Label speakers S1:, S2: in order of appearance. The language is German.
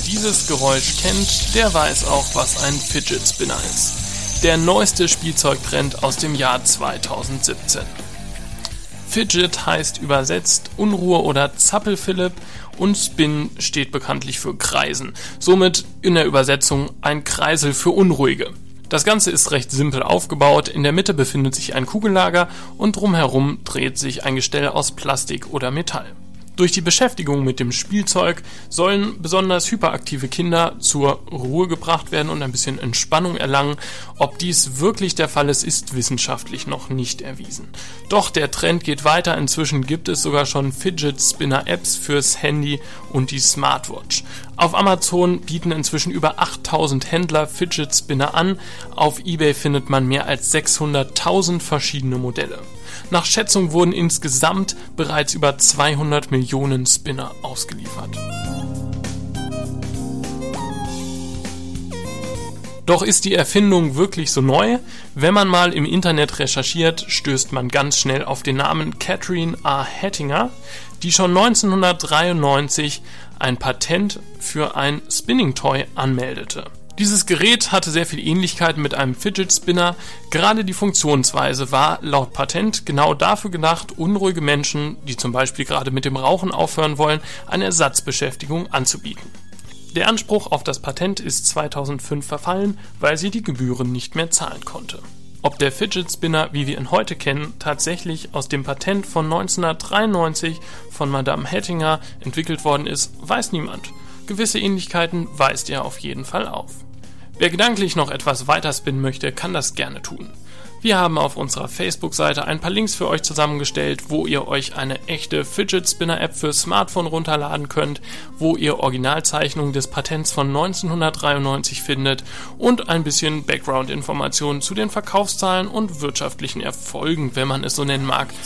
S1: dieses Geräusch kennt, der weiß auch, was ein Fidget Spinner ist. Der neueste Spielzeugtrend aus dem Jahr 2017. Fidget heißt übersetzt Unruhe oder Zappelphilipp und Spin steht bekanntlich für Kreisen. Somit in der Übersetzung ein Kreisel für Unruhige. Das Ganze ist recht simpel aufgebaut. In der Mitte befindet sich ein Kugellager und drumherum dreht sich ein Gestell aus Plastik oder Metall. Durch die Beschäftigung mit dem Spielzeug sollen besonders hyperaktive Kinder zur Ruhe gebracht werden und ein bisschen Entspannung erlangen. Ob dies wirklich der Fall ist, ist wissenschaftlich noch nicht erwiesen. Doch der Trend geht weiter. Inzwischen gibt es sogar schon Fidget Spinner Apps fürs Handy und die Smartwatch. Auf Amazon bieten inzwischen über 8000 Händler Fidget Spinner an. Auf eBay findet man mehr als 600.000 verschiedene Modelle. Nach Schätzung wurden insgesamt bereits über 200 Millionen Spinner ausgeliefert. Doch ist die Erfindung wirklich so neu? Wenn man mal im Internet recherchiert, stößt man ganz schnell auf den Namen Catherine A. Hettinger, die schon 1993 ein Patent für ein Spinning Toy anmeldete. Dieses Gerät hatte sehr viel Ähnlichkeit mit einem Fidget Spinner. Gerade die Funktionsweise war laut Patent genau dafür gedacht, unruhige Menschen, die zum Beispiel gerade mit dem Rauchen aufhören wollen, eine Ersatzbeschäftigung anzubieten. Der Anspruch auf das Patent ist 2005 verfallen, weil sie die Gebühren nicht mehr zahlen konnte. Ob der Fidget Spinner, wie wir ihn heute kennen, tatsächlich aus dem Patent von 1993 von Madame Hettinger entwickelt worden ist, weiß niemand. Gewisse Ähnlichkeiten weist er auf jeden Fall auf. Wer gedanklich noch etwas weiter spinnen möchte, kann das gerne tun. Wir haben auf unserer Facebook-Seite ein paar Links für euch zusammengestellt, wo ihr euch eine echte Fidget Spinner App für Smartphone runterladen könnt, wo ihr Originalzeichnungen des Patents von 1993 findet und ein bisschen Background-Informationen zu den Verkaufszahlen und wirtschaftlichen Erfolgen, wenn man es so nennen mag,